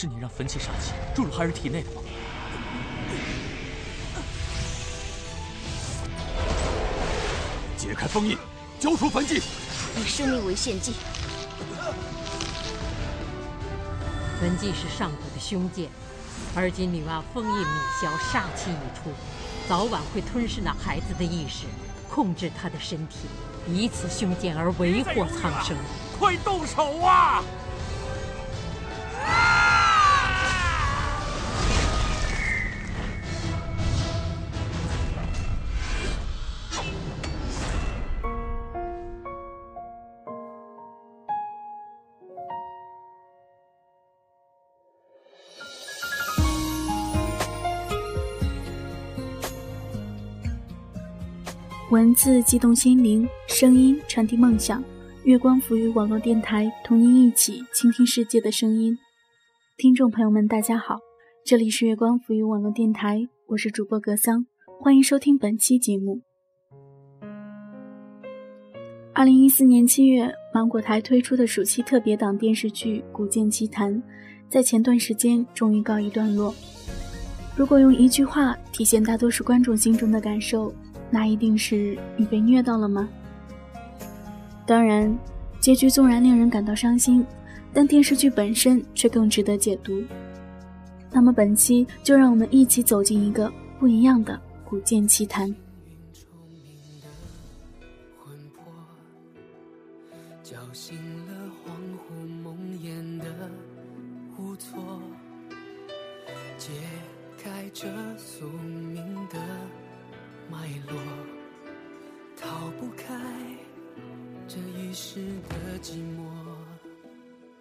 是你让焚气杀气注入孩儿体内的吗？解开封印，交出焚寂，以生命为献祭。焚寂是上古的凶剑，而今女娲封印米消，煞气已出，早晚会吞噬那孩子的意识，控制他的身体，以此凶剑而为祸苍生。快动手啊！文字激动心灵，声音传递梦想。月光浮语网络电台，同您一起倾听世界的声音。听众朋友们，大家好，这里是月光浮语网络电台，我是主播格桑，欢迎收听本期节目。二零一四年七月，芒果台推出的暑期特别档电视剧《古剑奇谭》，在前段时间终于告一段落。如果用一句话体现大多数观众心中的感受，那一定是你被虐到了吗？当然，结局纵然令人感到伤心，但电视剧本身却更值得解读。那么本期就让我们一起走进一个不一样的古剑奇谭。解开这宿命不开这一世的寂寞。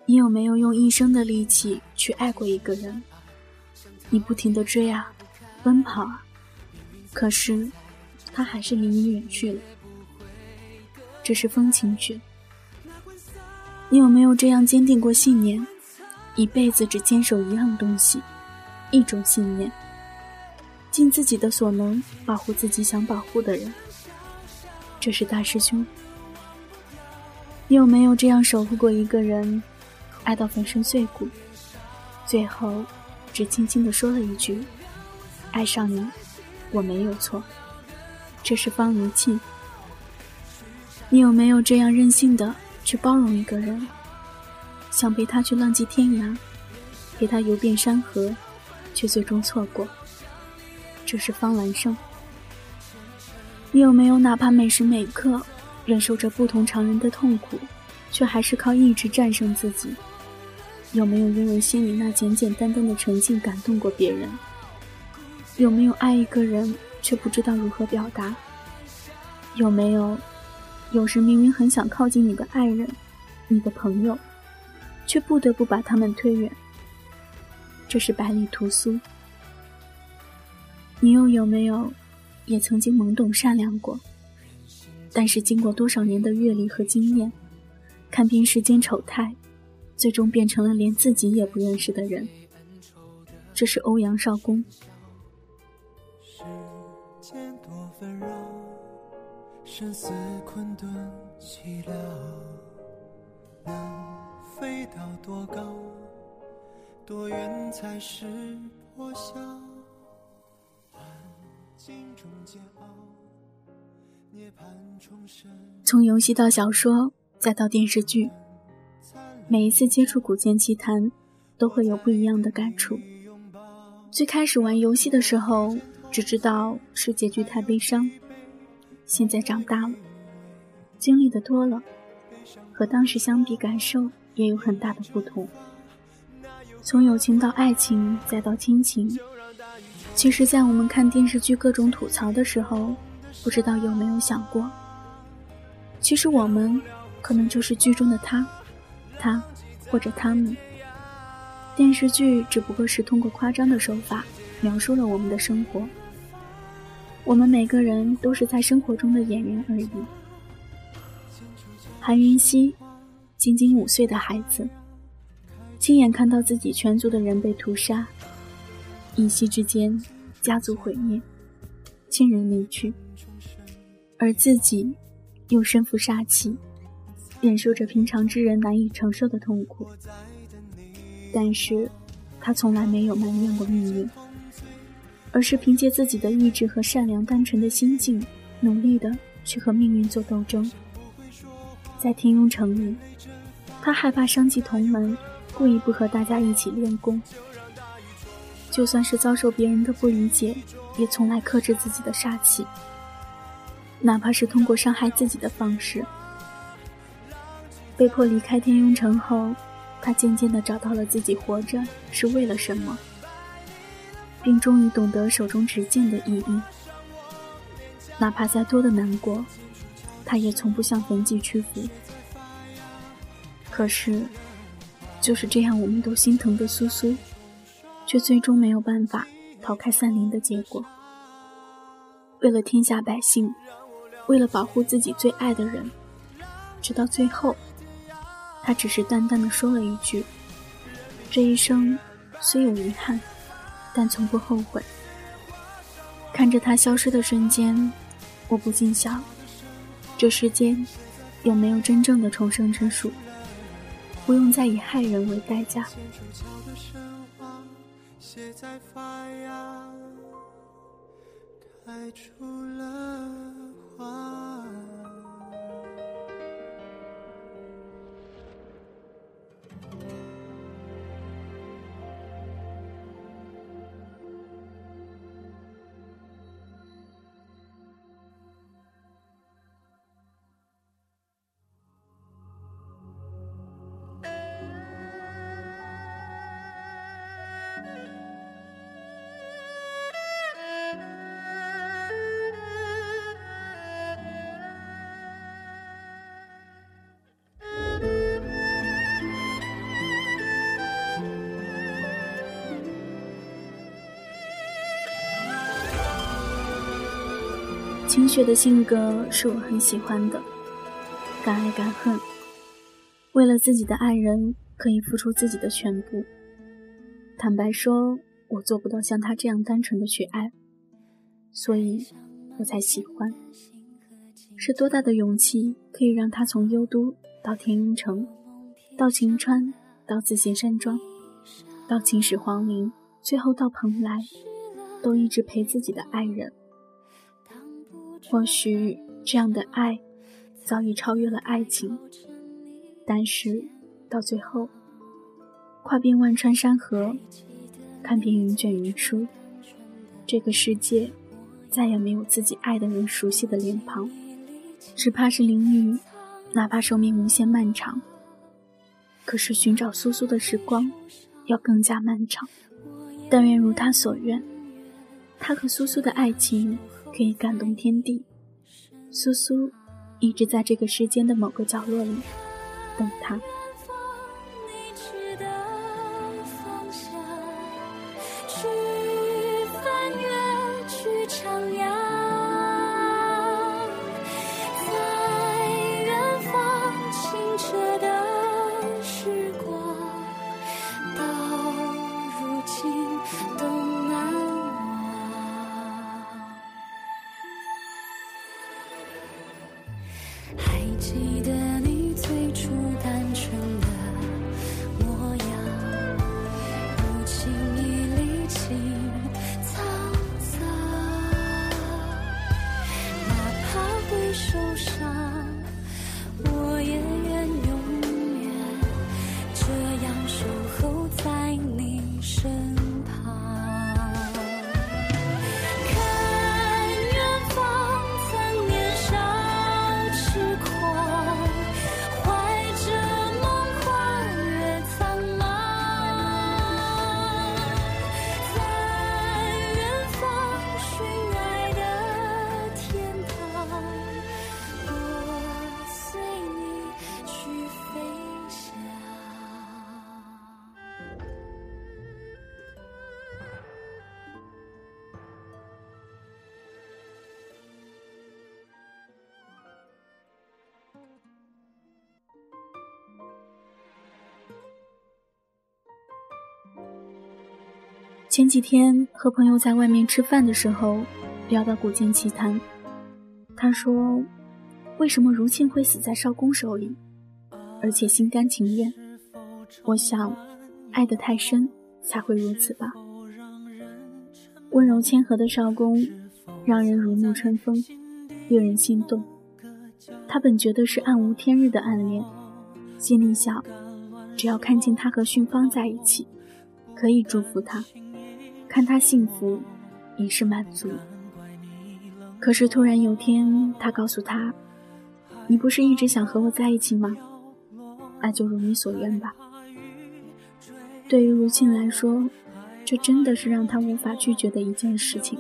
你有没有用一生的力气去爱过一个人？你不停的追啊，奔跑啊，可是他还是离你远去了。这是风情曲。你有没有这样坚定过信念，一辈子只坚守一样东西？一种信念，尽自己的所能保护自己想保护的人。这是大师兄。你有没有这样守护过一个人，爱到粉身碎骨，最后只轻轻的说了一句：“爱上你，我没有错。”这是方如沁。你有没有这样任性的去包容一个人，想陪他去浪迹天涯，陪他游遍山河？却最终错过。这是方兰生。你有没有哪怕每时每刻忍受着不同常人的痛苦，却还是靠意志战胜自己？有没有因为心里那简简单单的纯净感动过别人？有没有爱一个人却不知道如何表达？有没有有时明明很想靠近你的爱人、你的朋友，却不得不把他们推远？这是百里屠苏。你又有没有，也曾经懵懂善良过？但是经过多少年的阅历和经验，看遍世间丑态，最终变成了连自己也不认识的人。这是欧阳少恭。世间多纷扰，生死困顿寂寥，能飞到多高？多远才是破晓？从游戏到小说，再到电视剧，每一次接触《古剑奇谭》，都会有不一样的感触。最开始玩游戏的时候，只知道是结局太悲伤。现在长大了，经历的多了，和当时相比，感受也有很大的不同。从友情到爱情，再到亲情，其实，在我们看电视剧各种吐槽的时候，不知道有没有想过，其实我们可能就是剧中的他，他或者他们。电视剧只不过是通过夸张的手法描述了我们的生活，我们每个人都是在生活中的演员而已。韩云熙，仅仅五岁的孩子。亲眼看到自己全族的人被屠杀，一夕之间，家族毁灭，亲人离去，而自己又身负杀气，忍受着平常之人难以承受的痛苦。但是，他从来没有埋怨过命运，而是凭借自己的意志和善良单纯的心境，努力的去和命运做斗争。在天庸城里，他害怕伤及同门，故意不和大家一起练功。就算是遭受别人的不理解，也从来克制自己的杀气，哪怕是通过伤害自己的方式。被迫离开天庸城后，他渐渐地找到了自己活着是为了什么，并终于懂得手中执剑的意义。哪怕再多的难过，他也从不向痕迹屈服。可是，就是这样我们都心疼的苏苏，却最终没有办法逃开三林的结果。为了天下百姓，为了保护自己最爱的人，直到最后。他只是淡淡的说了一句：“这一生虽有遗憾，但从不后悔。”看着他消失的瞬间，我不禁想：这世间有没有真正的重生之术，不用再以害人为代价？写在发芽开出了花。清雪的性格是我很喜欢的，敢爱敢恨，为了自己的爱人可以付出自己的全部。坦白说，我做不到像他这样单纯的去爱，所以我才喜欢。是多大的勇气，可以让他从幽都到天庸城，到晴川，到自信山庄，到秦始皇陵，最后到蓬莱，都一直陪自己的爱人。或许这样的爱早已超越了爱情，但是到最后，跨遍万川山河，看遍云卷云舒，这个世界再也没有自己爱的人熟悉的脸庞，只怕是淋雨，哪怕寿命无限漫长，可是寻找苏苏的时光要更加漫长。但愿如他所愿，他和苏苏的爱情。可以感动天地，苏苏一直在这个世间的某个角落里等他。还记得前几天和朋友在外面吃饭的时候，聊到古剑奇谭，他说：“为什么如沁会死在少公手里，而且心甘情愿？”我想，爱得太深，才会如此吧。温柔谦和的少公，让人如沐春风，令人心动。他本觉得是暗无天日的暗恋，心里想，只要看见他和训芳在一起，可以祝福他，看他幸福，已是满足。可是突然有天，他告诉他：“你不是一直想和我在一起吗？那就如你所愿吧。”对于如沁来说，这真的是让他无法拒绝的一件事情。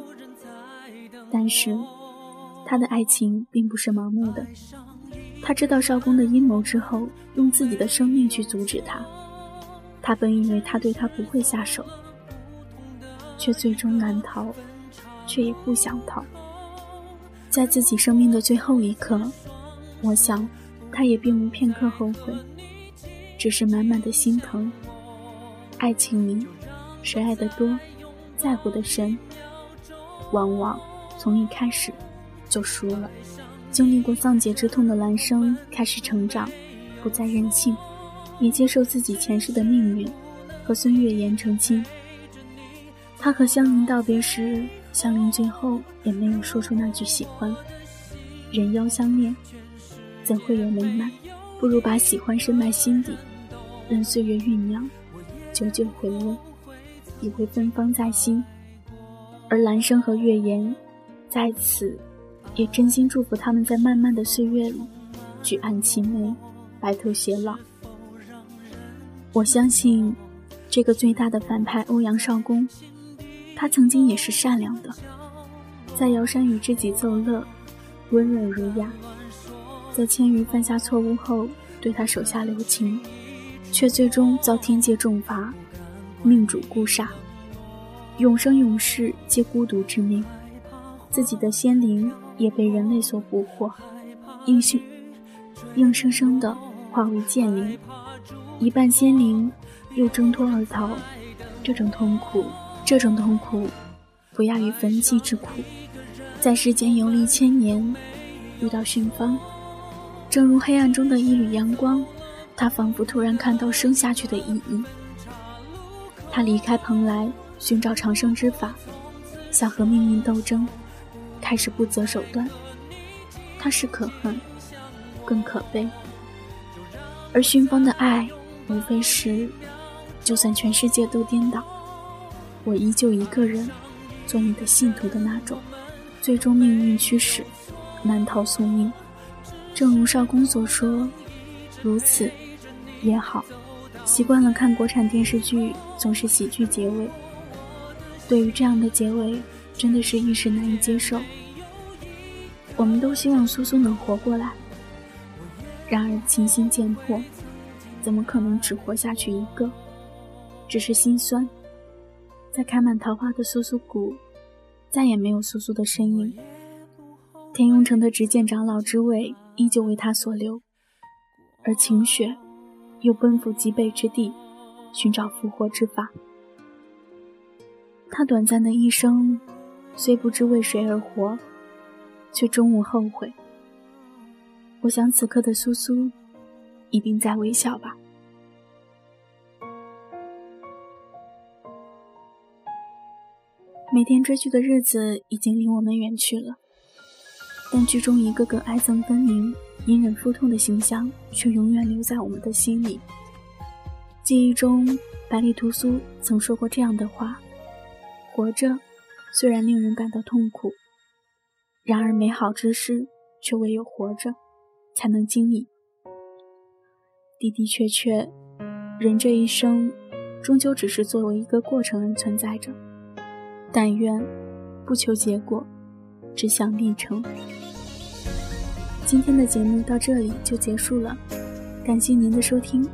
但是，他的爱情并不是盲目的。他知道少公的阴谋之后，用自己的生命去阻止他。他本以为他对他不会下手，却最终难逃，却也不想逃。在自己生命的最后一刻，我想，他也并无片刻后悔，只是满满的心疼。爱情里，谁爱得多，在乎的深，往往从一开始就输了。经历过丧姐之痛的兰生开始成长，不再任性，也接受自己前世的命运，和孙月言成亲。他和香菱道别时。香菱最后也没有说出那句喜欢。人妖相恋，怎会有美满？不如把喜欢深埋心底，任岁月酝酿，久久回味，也会芬芳在心。而兰生和月言，在此，也真心祝福他们在漫漫的岁月里，举案齐眉，白头偕老。我相信，这个最大的反派欧阳少恭。他曾经也是善良的，在瑶山与知己奏乐，温润儒雅；在千余犯下错误后，对他手下留情，却最终遭天界重罚，命主孤煞，永生永世皆孤独之命。自己的仙灵也被人类所捕获，硬生硬生生的化为剑灵，一半仙灵又挣脱而逃，这种痛苦。这种痛苦，不亚于焚寂之苦。在世间游历千年，遇到巽芳，正如黑暗中的一缕阳光，他仿佛突然看到生下去的意义。他离开蓬莱，寻找长生之法，想和命运斗争，开始不择手段。他是可恨，更可悲。而训芳的爱，无非是，就算全世界都颠倒。我依旧一个人，做你的信徒的那种。最终命运驱使，难逃宿命。正如少公所说，如此也好。习惯了看国产电视剧，总是喜剧结尾。对于这样的结尾，真的是一时难以接受。我们都希望苏苏能活过来，然而情心渐破，怎么可能只活下去一个？只是心酸。在开满桃花的苏苏谷，再也没有苏苏的身影。天雍城的执剑长老之位依旧为他所留，而晴雪又奔赴极北之地，寻找复活之法。他短暂的一生，虽不知为谁而活，却终无后悔。我想此刻的苏苏，一定在微笑吧。每天追剧的日子已经离我们远去了，但剧中一个个爱憎分明、隐忍腹痛的形象却永远留在我们的心里。记忆中，百里屠苏曾说过这样的话：“活着虽然令人感到痛苦，然而美好之事却唯有活着才能经历。”的的确确，人这一生终究只是作为一个过程而存在着。但愿不求结果，只想历程。今天的节目到这里就结束了，感谢您的收听。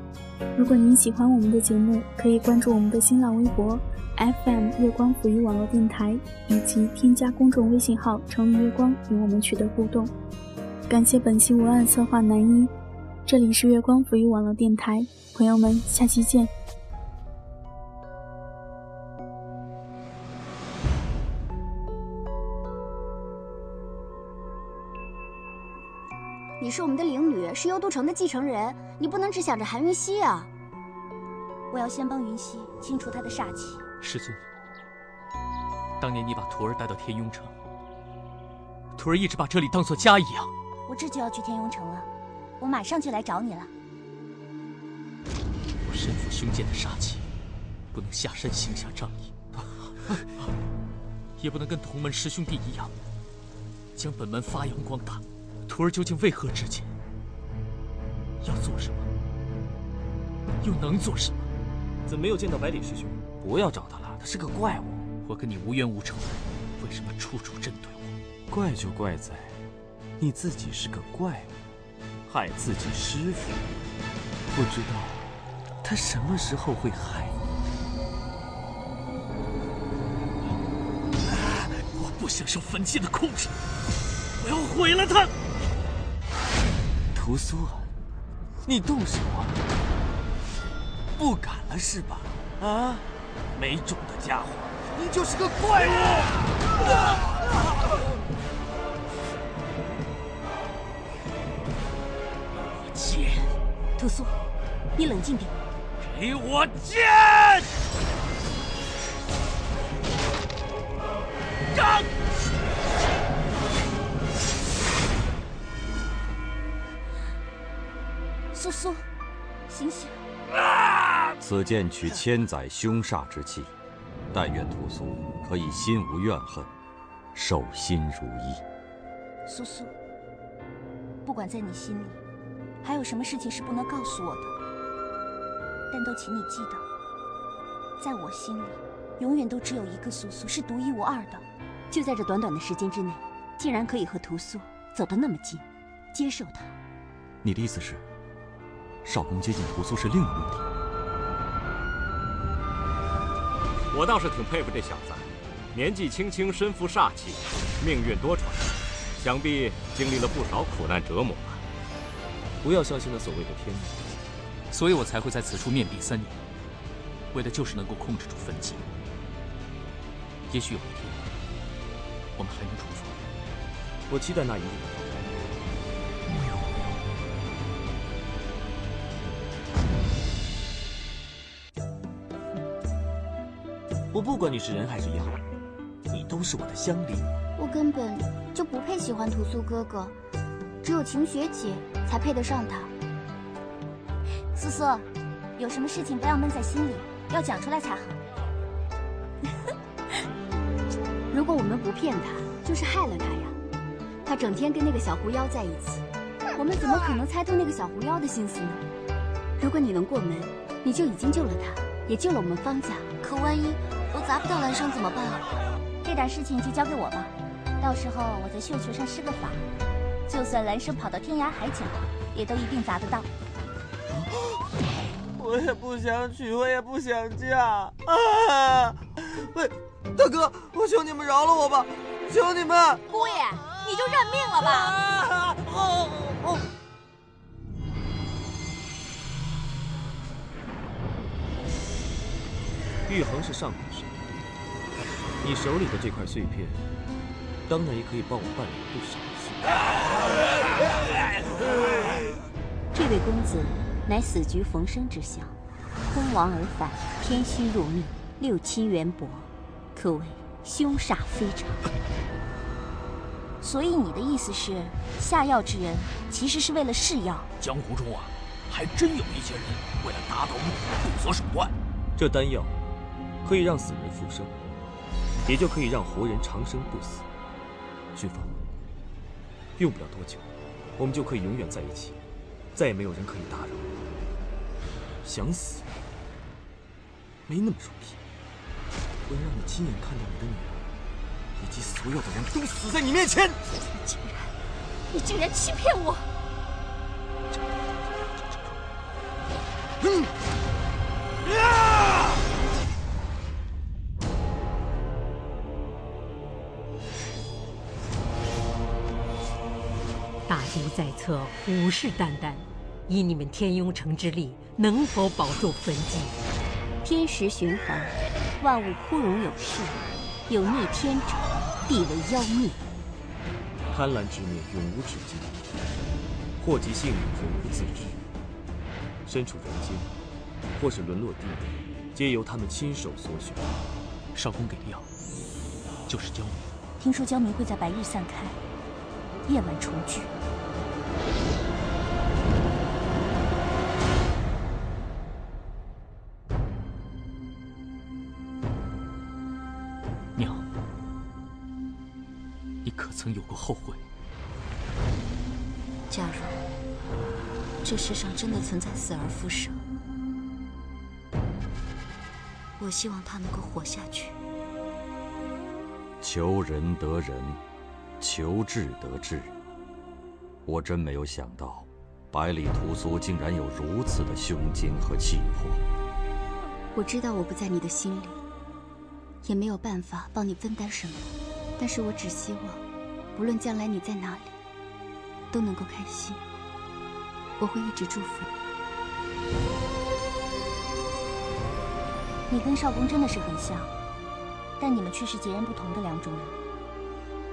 如果您喜欢我们的节目，可以关注我们的新浪微博 FM 月光抚育网络电台，以及添加公众微信号“成语月光”与我们取得互动。感谢本期文案策划南一，这里是月光抚育网络电台，朋友们，下期见。你是我们的灵女，是幽都城的继承人，你不能只想着韩云溪啊！我要先帮云溪清除他的煞气。师尊，当年你把徒儿带到天雍城，徒儿一直把这里当做家一样。我这就要去天雍城了，我马上就来找你了。我身负凶剑的煞气，不能下山行侠仗义，也不能跟同门师兄弟一样，将本门发扬光大。徒儿究竟为何至今？要做什么？又能做什么？怎么没有见到百里师兄？不要找他了，他是个怪物。我跟你无冤无仇，为什么处处针对我？怪就怪在，你自己是个怪物，害自己师傅。不知道他什么时候会害你。我不想受焚寂的控制，我要毁了他。屠苏啊，你动手啊！不敢了是吧？啊，没种的家伙，你就是个怪物！剑，屠苏，你冷静点。给我剑！斩！苏苏，醒醒！此剑取千载凶煞之气，但愿屠苏可以心无怨恨，守心如一。苏苏，不管在你心里，还有什么事情是不能告诉我的，但都请你记得，在我心里，永远都只有一个苏苏是独一无二的。就在这短短的时间之内，竟然可以和屠苏走得那么近，接受他。你的意思是，少公接近屠苏是另有目的？我倒是挺佩服这小子，年纪轻轻身负煞气，命运多舛，想必经历了不少苦难折磨吧。不要相信那所谓的天命，所以我才会在此处面壁三年，为的就是能够控制住焚寂。也许有一天，我们还能重逢。我期待那一日。我不管你是人还是妖，你都是我的香菱。我根本就不配喜欢屠苏哥哥，只有晴雪姐才配得上他。苏苏，有什么事情不要闷在心里，要讲出来才好。如果我们不骗他，就是害了他呀。他整天跟那个小狐妖在一起，我们怎么可能猜透那个小狐妖的心思呢？如果你能过门，你就已经救了他，也救了我们方家。可万一……我砸不到兰生怎么办啊？这点事情就交给我吧，到时候我在绣球上施个法，就算兰生跑到天涯海角，也都一定砸得到。我也不想娶，我也不想嫁啊！喂，大哥，我求你们饶了我吧，求你们！姑爷，你就认命了吧！啊哦哦玉衡是上古神，你手里的这块碎片，当然也可以帮我办理不少事。这位公子乃死局逢生之相，昏亡而返，天虚入命，六亲缘薄，可谓凶煞非常。所以你的意思是，下药之人其实是为了试药？江湖中啊，还真有一些人为了达到目的不择手段。这丹药。可以让死人复生，也就可以让活人长生不死。君芳，用不了多久，我们就可以永远在一起，再也没有人可以打扰。想死，没那么容易。我要让你亲眼看到你的女儿，以及所有的人都死在你面前。你竟然，你竟然欺骗我！嗯。大局在侧，虎视眈眈。以你们天雍城之力，能否保住焚寂？天时循环，万物枯荣有序。有逆天者，必为妖孽。贪婪之念永无止境，祸及性命，永不自知。身处人间，或是沦落地狱，皆由他们亲手所选。少公给的药，就是焦明。听说焦明会在白日散开，夜晚重聚。娘，你可曾有过后悔？假如这世上真的存在死而复生，我希望他能够活下去。求仁得人，求智得智。我真没有想到，百里屠苏竟然有如此的胸襟和气魄。我知道我不在你的心里，也没有办法帮你分担什么，但是我只希望，不论将来你在哪里，都能够开心。我会一直祝福你。你跟少公真的是很像。但你们却是截然不同的两种人，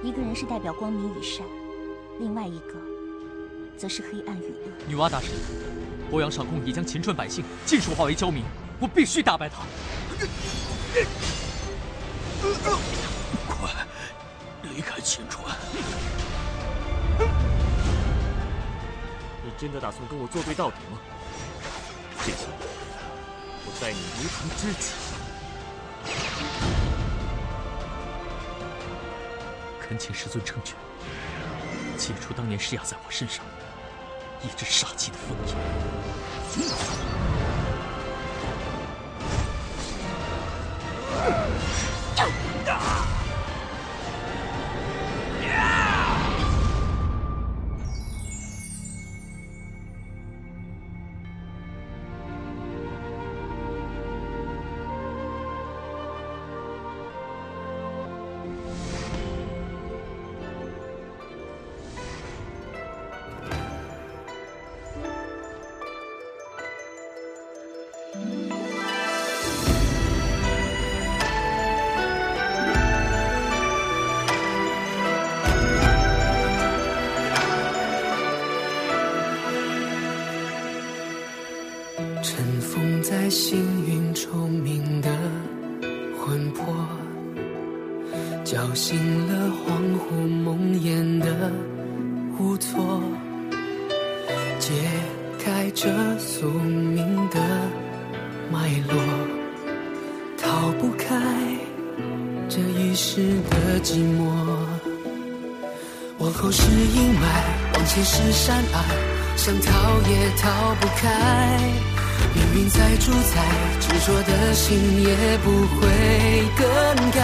一个人是代表光明与善，另外一个则是黑暗与恶。女娲大神，欧阳少公已将秦川百姓尽数化为焦民，我必须打败他！快离开秦川！你真的打算跟我作对到底吗？这次，我待你如同知己。恳请师尊成全，解除当年施压在我身上一直杀气的封印。是山隘，想逃也逃不开。命运再主宰，执着的心也不会更改。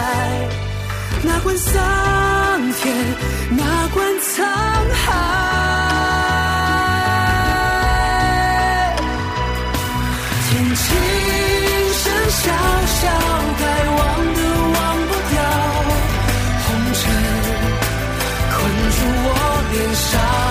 哪管桑田，哪管沧海。天青声萧萧，该忘的忘不掉，红尘困住我脸上。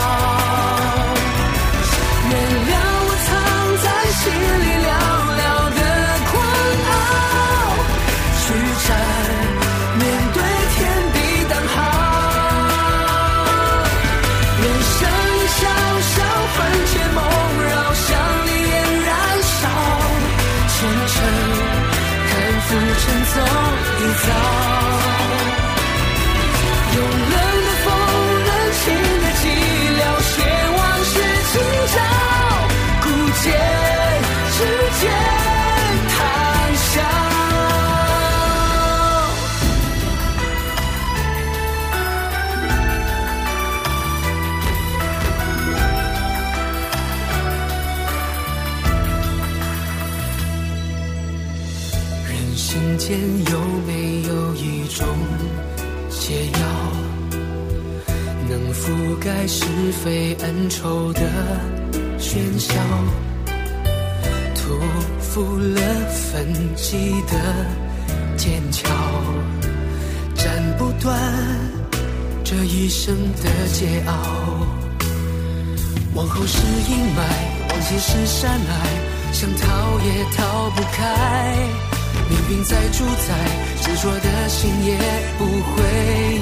浮沉走一遭。愁的喧嚣，屠夫了焚寂的剑鞘，斩不断这一生的桀骜。往后是阴霾，往前是山隘，想逃也逃不开。命运在主宰，执着的心也不会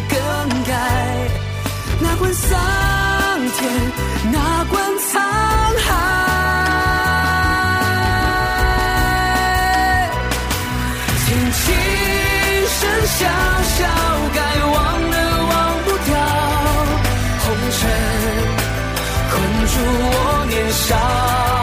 更改。哪管天哪管沧海听琴声潇潇该忘的忘不掉红尘困住我年少。